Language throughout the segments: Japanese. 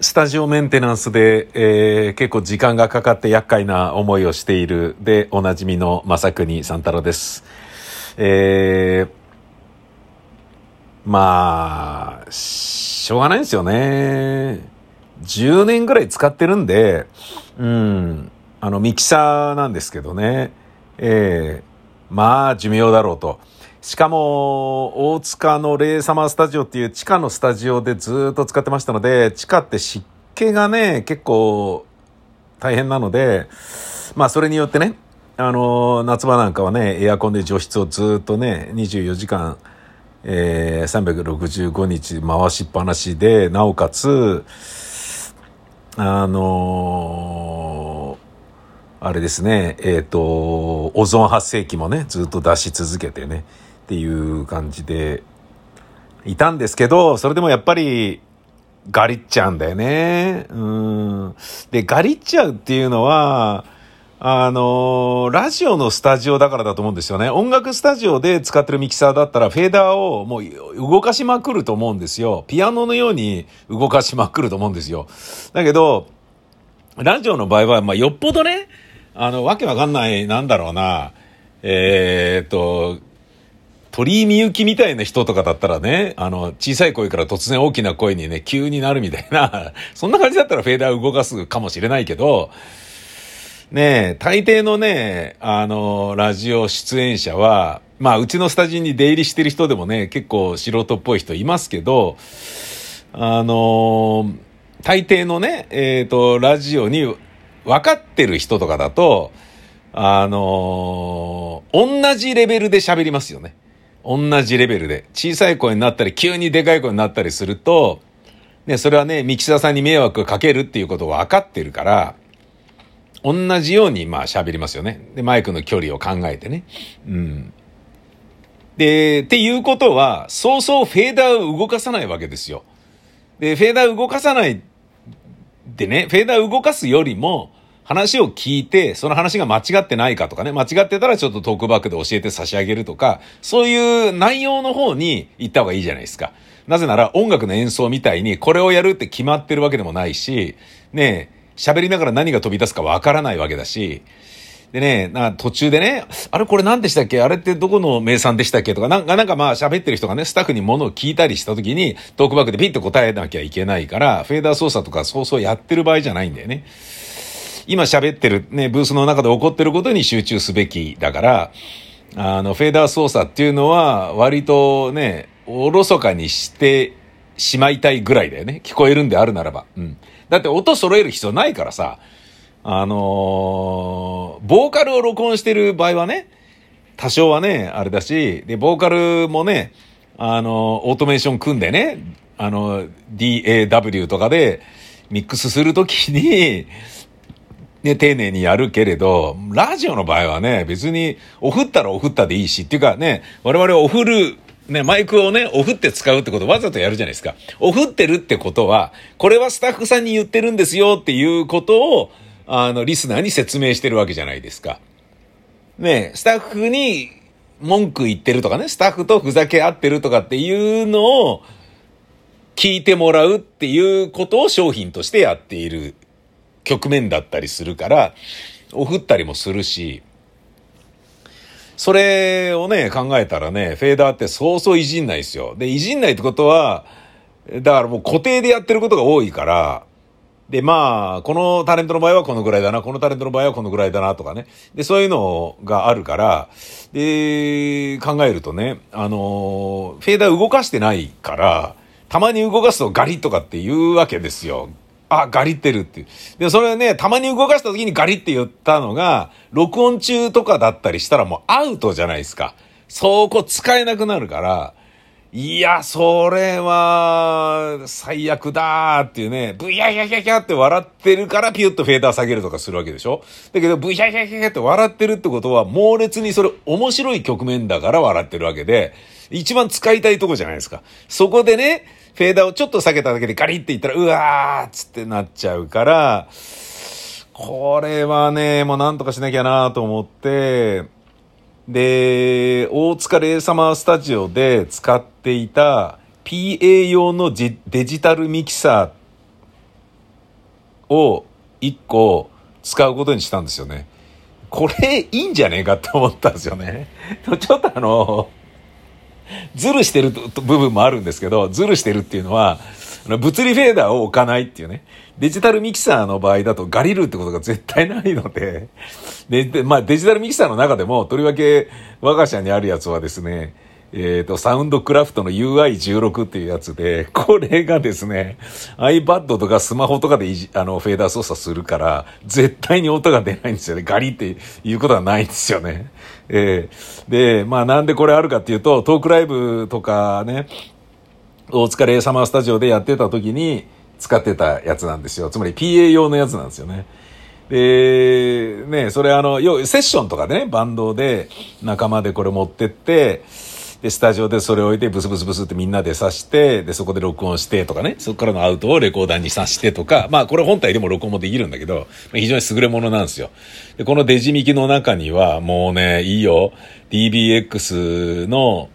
スタジオメンテナンスで、えー、結構時間がかかって厄介な思いをしているでおなじみの正国三太郎です。えー、まあ、しょうがないんですよね。10年ぐらい使ってるんで、うん、あのミキサーなんですけどね。えー、まあ寿命だろうと。しかも、大塚のレイサマースタジオっていう地下のスタジオでずっと使ってましたので、地下って湿気がね、結構大変なので、まあそれによってね、あの、夏場なんかはね、エアコンで除湿をずっとね、24時間、えー、365日回しっぱなしで、なおかつ、あのー、あれですね、えっ、ー、と、オゾン発生器もね、ずっと出し続けてね、っていう感じでいたんですけど、それでもやっぱりガリっちゃうんだよね。うん。で、ガリっちゃうっていうのは、あのラジオのスタジオだからだと思うんですよね。音楽スタジオで使ってるミキサーだったら、フェーダーをもう動かしまくると思うんですよ。ピアノのように動かしまくると思うんですよ。だけど、ラジオの場合は、まあ、よっぽどね、あの、わけわかんない、なんだろうな、えー、っと、鳥居みゆきみたいな人とかだったらね、あの、小さい声から突然大きな声にね、急になるみたいな、そんな感じだったらフェーダー動かすかもしれないけど、ねえ、大抵のね、あの、ラジオ出演者は、まあ、うちのスタジオに出入りしてる人でもね、結構素人っぽい人いますけど、あの、大抵のね、えっ、ー、と、ラジオに分かってる人とかだと、あの、同じレベルで喋りますよね。同じレベルで。小さい声になったり、急にでかい声になったりすると、ね、それはね、ミキサーさんに迷惑かけるっていうことを分かってるから、同じようにまあ喋りますよね。で、マイクの距離を考えてね。うん。で、っていうことは、そうそうフェーダーを動かさないわけですよ。で、フェーダー動かさないでね、フェーダー動かすよりも、話を聞いて、その話が間違ってないかとかね、間違ってたらちょっとトークバックで教えて差し上げるとか、そういう内容の方に行った方がいいじゃないですか。なぜなら音楽の演奏みたいにこれをやるって決まってるわけでもないし、ね喋りながら何が飛び出すかわからないわけだし、でね、な途中でね、あれこれ何でしたっけ？あれってどこの名産でしたっけ？とか、なんかなんかまあ喋ってる人がね、スタッフに物を聞いたりした時に、トークバックでピッと答えなきゃいけないから、フェーダー操作とかそうそうやってる場合じゃないんだよね。今喋ってるね、ブースの中で起こってることに集中すべきだから、あの、フェーダー操作っていうのは割とね、おろそかにしてしまいたいぐらいだよね。聞こえるんであるならば。うん。だって音揃える必要ないからさ、あのー、ボーカルを録音してる場合はね、多少はね、あれだし、で、ボーカルもね、あのー、オートメーション組んでね、あの、DAW とかでミックスするときに、ね、丁寧にやるけれど、ラジオの場合はね、別に、おふったらおふったでいいし、っていうかね、我々おふる、ね、マイクをね、おふって使うってことわざとやるじゃないですか。おふってるってことは、これはスタッフさんに言ってるんですよっていうことを、あの、リスナーに説明してるわけじゃないですか。ね、スタッフに文句言ってるとかね、スタッフとふざけ合ってるとかっていうのを聞いてもらうっていうことを商品としてやっている局面だったりするから、おふったりもするし、それをね、考えたらね、フェーダーってそうそういじんないですよ。で、いじんないってことは、だからもう固定でやってることが多いから、で、まあ、このタレントの場合はこのぐらいだな、このタレントの場合はこのぐらいだなとかね。で、そういうのがあるから、で、考えるとね、あの、フェーダー動かしてないから、たまに動かすとガリッとかって言うわけですよ。あ、ガリってるっていう。で、それね、たまに動かした時にガリって言ったのが、録音中とかだったりしたらもうアウトじゃないですか。そこ使えなくなるから、いや、それは、最悪だーっていうね、ブヒャヒャヒャヒャって笑ってるからピュッとフェーダー下げるとかするわけでしょだけど、ブヒャヒャヒャヒャって笑ってるってことは、猛烈にそれ面白い局面だから笑ってるわけで、一番使いたいとこじゃないですか。そこでね、フェーダーをちょっと下げただけでガリっていったら、うわーっつってなっちゃうから、これはね、もうなんとかしなきゃなと思って、で、大塚レイサマースタジオで使っていた PA 用のデジタルミキサーを1個使うことにしたんですよね。これいいんじゃねえかって思ったんですよね。ちょっとあの、ズルしてる部分もあるんですけど、ズルしてるっていうのは、物理フェーダーを置かないっていうね。デジタルミキサーの場合だとガリルってことが絶対ないので、で、まあデジタルミキサーの中でも、とりわけ我が社にあるやつはですね、えっ、ー、と、サウンドクラフトの UI16 っていうやつで、これがですね、iPad とかスマホとかであの、フェーダー操作するから、絶対に音が出ないんですよね。ガリっていうことはないんですよね。えー、で、まあなんでこれあるかっていうと、トークライブとかね、大塚レイサマースタジオでやってた時に使ってたやつなんですよ。つまり PA 用のやつなんですよね。で、ね、それあの、要セッションとかね、バンドで仲間でこれ持ってって、で、スタジオでそれを置いてブスブスブスってみんなで刺して、で、そこで録音してとかね、そこからのアウトをレコーダーに刺してとか、まあこれ本体でも録音もできるんだけど、非常に優れものなんですよ。で、このデジミキの中にはもうね、いいよ、DBX の、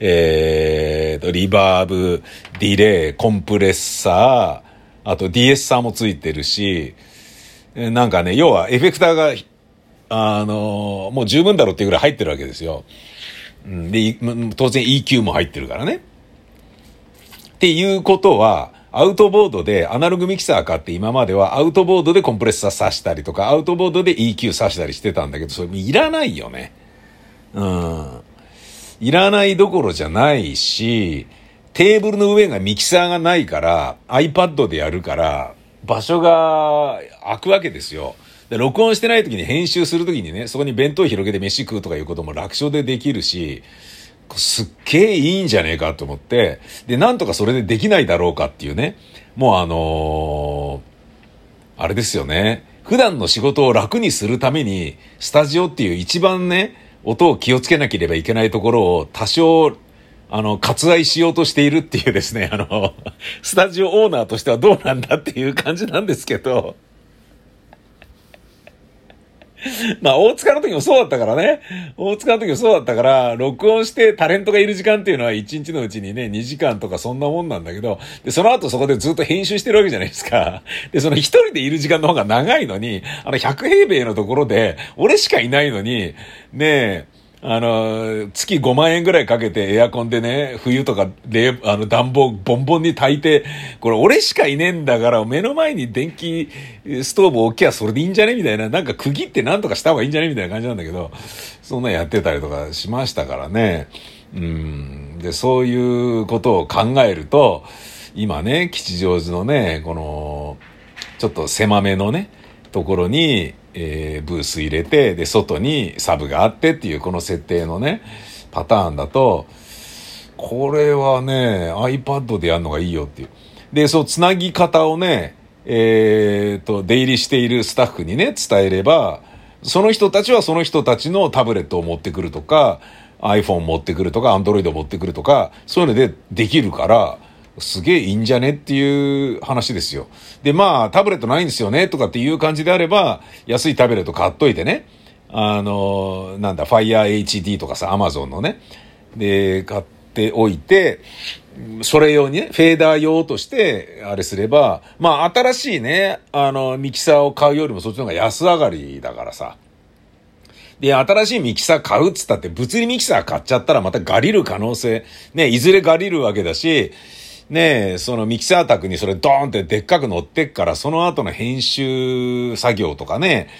えーと、リバーブ、ディレイ、コンプレッサー、あと DS サーもついてるし、なんかね、要はエフェクターが、あのもう十分だろうっていうぐらい入ってるわけですよ。うんで、当然 EQ も入ってるからね。っていうことは、アウトボードでアナログミキサー買って今まではアウトボードでコンプレッサー挿したりとか、アウトボードで EQ 挿したりしてたんだけど、それいらないよね。うん。いらないどころじゃないし、テーブルの上がミキサーがないから、iPad でやるから、場所が空くわけですよ。で、録音してない時に編集する時にね、そこに弁当広げて飯食うとかいうことも楽勝でできるし、すっげえいいんじゃねえかと思って、で、なんとかそれでできないだろうかっていうね、もうあのー、あれですよね。普段の仕事を楽にするために、スタジオっていう一番ね、音を気をつけなければいけないところを多少、あの、割愛しようとしているっていうですね、あの、スタジオオーナーとしてはどうなんだっていう感じなんですけど、まあ、大塚の時もそうだったからね。大塚の時もそうだったから、録音してタレントがいる時間っていうのは1日のうちにね、2時間とかそんなもんなんだけど、で、その後そこでずっと編集してるわけじゃないですか。で、その1人でいる時間の方が長いのに、あの100平米のところで、俺しかいないのに、ねえ、あの、月5万円ぐらいかけてエアコンでね、冬とか冷、あの暖房ボンボンに炊いて、これ俺しかいねえんだから、目の前に電気ストーブ置きゃそれでいいんじゃね？みたいな、なんか区切ってなんとかした方がいいんじゃね？みたいな感じなんだけど、そんなやってたりとかしましたからね。うん。で、そういうことを考えると、今ね、吉祥寺のね、この、ちょっと狭めのね、ところに、えー、ブース入れて、で、外にサブがあってっていうこの設定のね、パターンだと、これはね、iPad でやるのがいいよっていう。で、そう、つなぎ方をね、えー、と、出入りしているスタッフにね、伝えれば、その人たちはその人たちのタブレットを持ってくるとか、iPhone 持ってくるとか、Android 持ってくるとか、そういうのでできるから、すげえいいんじゃねっていう話ですよ。で、まあ、タブレットないんですよねとかっていう感じであれば、安いタブレット買っといてね。あの、なんだ、Fire HD とかさ、Amazon のね。で、買っておいて、それ用にね、フェーダー用として、あれすれば、まあ、新しいね、あの、ミキサーを買うよりもそっちの方が安上がりだからさ。で、新しいミキサー買うっつったって、物理ミキサー買っちゃったらまたガリる可能性、ね、いずれガリるわけだし、ねえ、そのミキサー宅にそれドーンってでっかく乗ってっから、その後の編集作業とかね、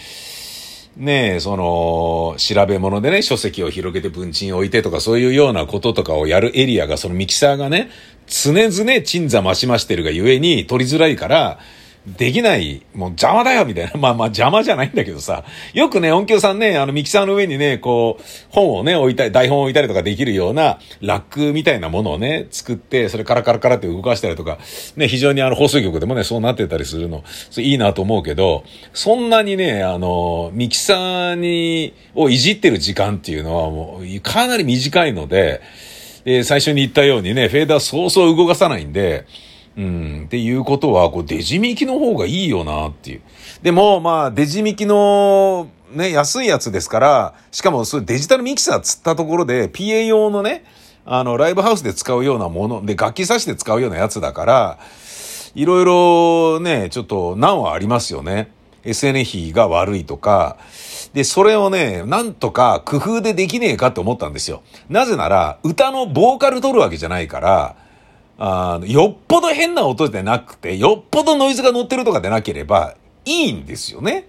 ねえ、その、調べ物でね、書籍を広げて文鎮置いてとか、そういうようなこととかをやるエリアが、そのミキサーがね、常々鎮座増しましてるがゆえに取りづらいから、できない、もう邪魔だよみたいな。まあまあ邪魔じゃないんだけどさ。よくね、音響さんね、あのミキサーの上にね、こう、本をね、置いたり、台本を置いたりとかできるようなラックみたいなものをね、作って、それカラカラカラって動かしたりとか、ね、非常にあの放送局でもね、そうなってたりするの、それいいなと思うけど、そんなにね、あの、ミキサーに、をいじってる時間っていうのはもう、かなり短いので、え、最初に言ったようにね、フェーダーそうそう動かさないんで、うん。っていうことは、こう、デジミキの方がいいよなっていう。でも、まあ、デジミキの、ね、安いやつですから、しかも、それデジタルミキサーつったところで、PA 用のね、あの、ライブハウスで使うようなもの、で、楽器差しで使うようなやつだから、いろいろね、ちょっと難はありますよね。SN 比が悪いとか、で、それをね、なんとか工夫でできねえかと思ったんですよ。なぜなら、歌のボーカル取るわけじゃないから、あの、よっぽど変な音でなくて、よっぽどノイズが乗ってるとかでなければいいんですよね。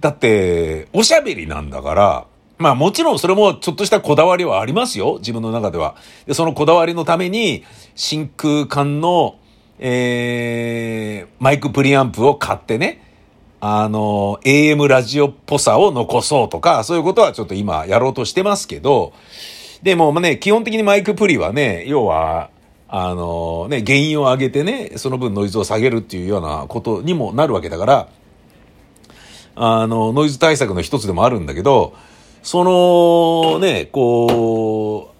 だって、おしゃべりなんだから、まあもちろんそれもちょっとしたこだわりはありますよ。自分の中では。で、そのこだわりのために、真空管の、えー、マイクプリアンプを買ってね、あの、AM ラジオっぽさを残そうとか、そういうことはちょっと今やろうとしてますけど、でもね、基本的にマイクプリはね、要は、あのね、原因を上げてね、その分ノイズを下げるっていうようなことにもなるわけだから、あの、ノイズ対策の一つでもあるんだけど、そのね、こ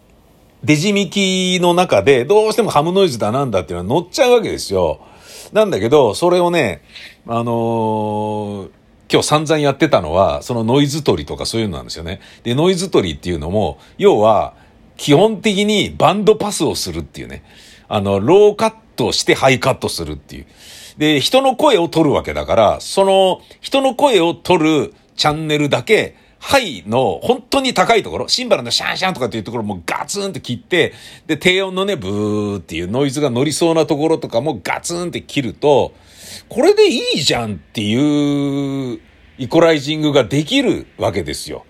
う、デジミキの中でどうしてもハムノイズだなんだっていうのは乗っちゃうわけですよ。なんだけど、それをね、あのー、今日散々やってたのは、そのノイズ取りとかそういうのなんですよね。で、ノイズ取りっていうのも、要は、基本的にバンドパスをするっていうね。あの、ローカットしてハイカットするっていう。で、人の声を取るわけだから、その、人の声を取るチャンネルだけ、ハイの本当に高いところ、シンバルのシャンシャンとかっていうところもガツンって切って、で、低音のね、ブーっていうノイズが乗りそうなところとかもガツンって切ると、これでいいじゃんっていうイコライジングができるわけですよ。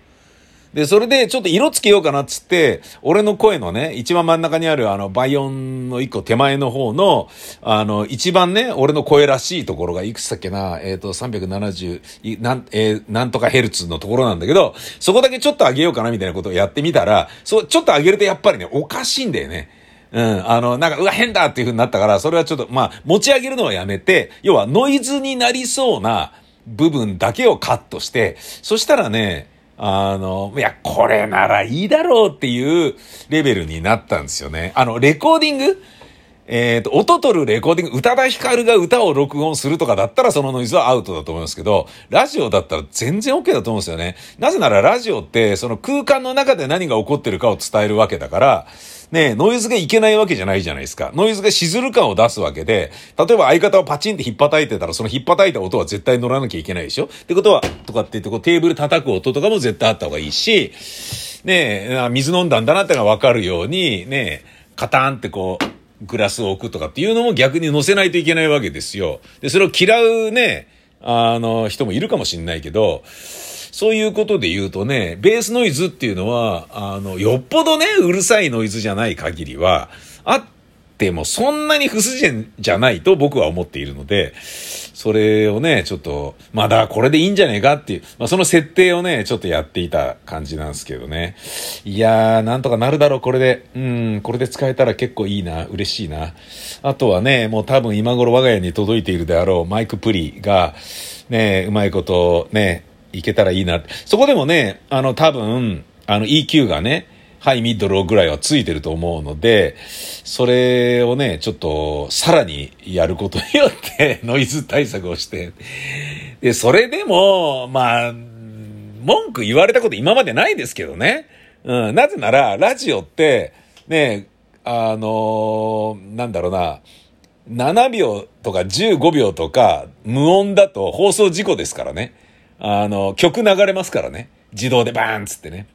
で、それでちょっと色つけようかなっつって、俺の声のね、一番真ん中にあるあの、バイオンの一個手前の方の、あの、一番ね、俺の声らしいところがいくつだっけな、えっ、ー、と、370、なん、えー、なんとかヘルツのところなんだけど、そこだけちょっと上げようかなみたいなことをやってみたら、そう、ちょっと上げるとやっぱりね、おかしいんだよね。うん。あの、なんか、うわ、変だっていう風になったから、それはちょっと、まあ、持ち上げるのはやめて、要はノイズになりそうな部分だけをカットして、そしたらね、あの、いや、これならいいだろうっていうレベルになったんですよね。あの、レコーディング？えっ、ー、と、音取るレコーディング、宇多田ヒカルが歌を録音するとかだったらそのノイズはアウトだと思いますけど、ラジオだったら全然 OK だと思うんですよね。なぜならラジオってその空間の中で何が起こってるかを伝えるわけだから、ね、ノイズがいけないわけじゃないじゃないですか。ノイズがしずる感を出すわけで、例えば相方をパチンって引っ叩いてたら、その引っ叩いた音は絶対乗らなきゃいけないでしょ？ってことは、とかって言ってこうテーブル叩く音とかも絶対あった方がいいし、ね水飲んだんだなってのがわかるように、ねカタンってこう、グラスを置くとかっていうのも逆に乗せないといけないわけですよ。で、それを嫌うね、あの、人もいるかもしんないけど、そういうことで言うとね、ベースノイズっていうのは、あの、よっぽどね、うるさいノイズじゃない限りは、あってもそんなに不自然じゃないと僕は思っているので、それをね、ちょっと、まだこれでいいんじゃねえかっていう、まあ、その設定をね、ちょっとやっていた感じなんですけどね。いやー、なんとかなるだろう、これで。うん、これで使えたら結構いいな、嬉しいな。あとはね、もう多分今頃我が家に届いているであろうマイクプリが、ね、うまいことね、いけたらいいな。そこでもね、あの、多分、あの EQ がね、ハイ、ミッド、ローぐらいはついてると思うので、それをね、ちょっと、さらにやることによって、ノイズ対策をして、で、それでも、まあ、文句言われたこと今までないですけどね。うん、なぜなら、ラジオって、ね、あのー、なんだろうな、7秒とか15秒とか無音だと放送事故ですからね。あの、曲流れますからね。自動でバーンつってね。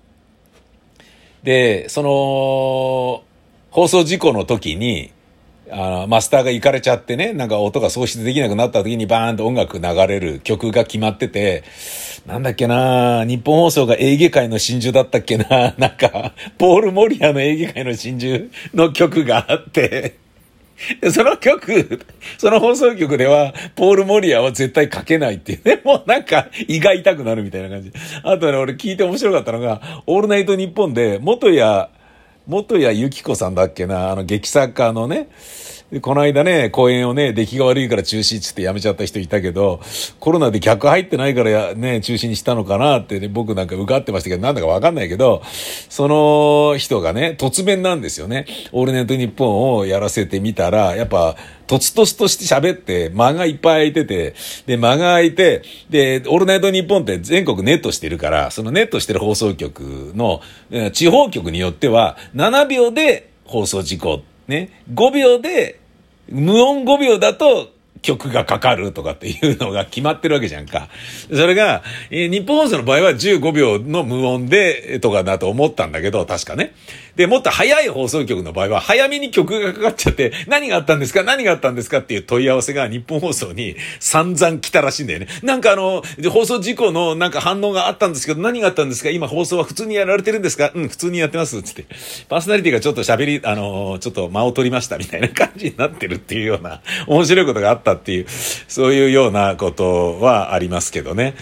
で、その、放送事故の時に、あの、マスターが行かれちゃってね、なんか音が喪失できなくなった時にバーンと音楽流れる曲が決まってて、なんだっけな日本放送がエーゲ海の真珠だったっけななんか、ポール・モリアのエーゲ海の真珠の曲があって、その曲、その放送局では、ポール・モリアは絶対書けないっていうね。もうなんか、胃が痛くなるみたいな感じ。あとね、俺聞いて面白かったのが、オールナイトニッポンで、元谷、元谷由紀子さんだっけな、あの劇作家のね、この間ね、公演をね、出来が悪いから中止っつってやめちゃった人いたけど、コロナで客入ってないからね、中止にしたのかなってね、僕なんか受かってましたけど、なんだかわかんないけど、その人がね、突面なんですよね。オールネットニッポンをやらせてみたら、やっぱ、とつとつとして喋って、間がいっぱい空いてて、で、間が空いて、で、オールナイトニッポンって全国ネットしてるから、そのネットしてる放送局の、地方局によっては、7秒で放送事故、ね、5秒で無音5秒だと曲がかかるとかっていうのが決まってるわけじゃんか。それが、えー、日本放送の場合は15秒の無音で、とかだと思ったんだけど、確かね。で、もっと早い放送局の場合は、早めに曲がかかっちゃって、何があったんですか何があったんですかっていう問い合わせが日本放送に散々来たらしいんだよね。なんかあの、放送事故のなんか反応があったんですけど、何があったんですか今放送は普通にやられてるんですかうん、普通にやってます。つって。パーソナリティがちょっと喋り、あの、ちょっと間を取りましたみたいな感じになってるっていうような、面白いことがあったっていう、そういうようなことはありますけどね。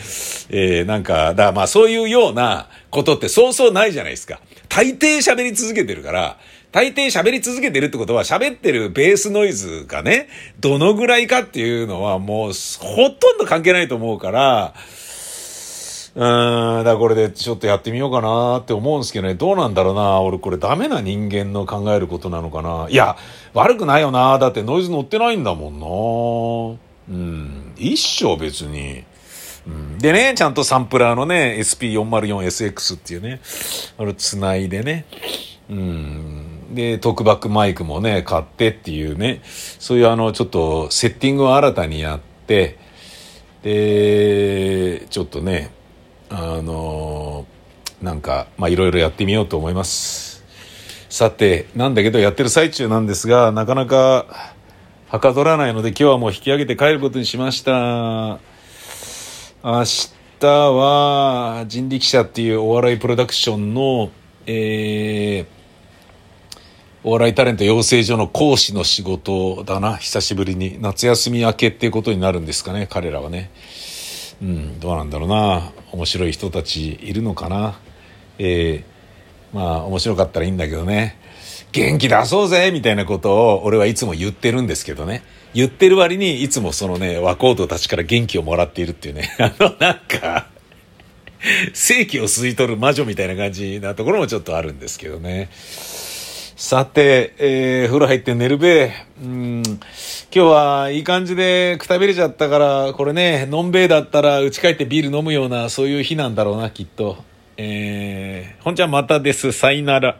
えー、なんか、だまあそういうようなことってそうそうないじゃないですか。大抵喋り続けてるから、大抵喋り続けてるってことは喋ってるベースノイズがね、どのぐらいかっていうのはもうほとんど関係ないと思うから、うーん、だからこれでちょっとやってみようかなって思うんですけどね、どうなんだろうな。俺これダメな人間の考えることなのかな。いや、悪くないよな。だってノイズ乗ってないんだもんな。うん、一生別に。でね、ちゃんとサンプラーのね、SP404SX っていうね、あれ繋いでね、うん、で、トークバックマイクもね、買ってっていうね、そういうあの、ちょっとセッティングを新たにやって、で、ちょっとね、あのなんか、まあ、いろいろやってみようと思います。さて、なんだけどやってる最中なんですが、なかなか、はかどらないので今日はもう引き上げて帰ることにしました。明日は人力車っていうお笑いプロダクションの、えー、お笑いタレント養成所の講師の仕事だな、久しぶりに。夏休み明けっていうことになるんですかね、彼らはね。うん、どうなんだろうな。面白い人たちいるのかな。えー、まあ、面白かったらいいんだけどね。元気出そうぜみたいなことを俺はいつも言ってるんですけどね。言ってる割にいつもそのね、若人たちから元気をもらっているっていうね。あの、なんか正気を吸い取る魔女みたいな感じなところもちょっとあるんですけどね。さて、えー、風呂入って寝るべ。うん、今日はいい感じでくたびれちゃったから、これね、のんべえだったら家帰ってビール飲むような、そういう日なんだろうな、きっと。えー、ほんちゃんまたです。さいなら。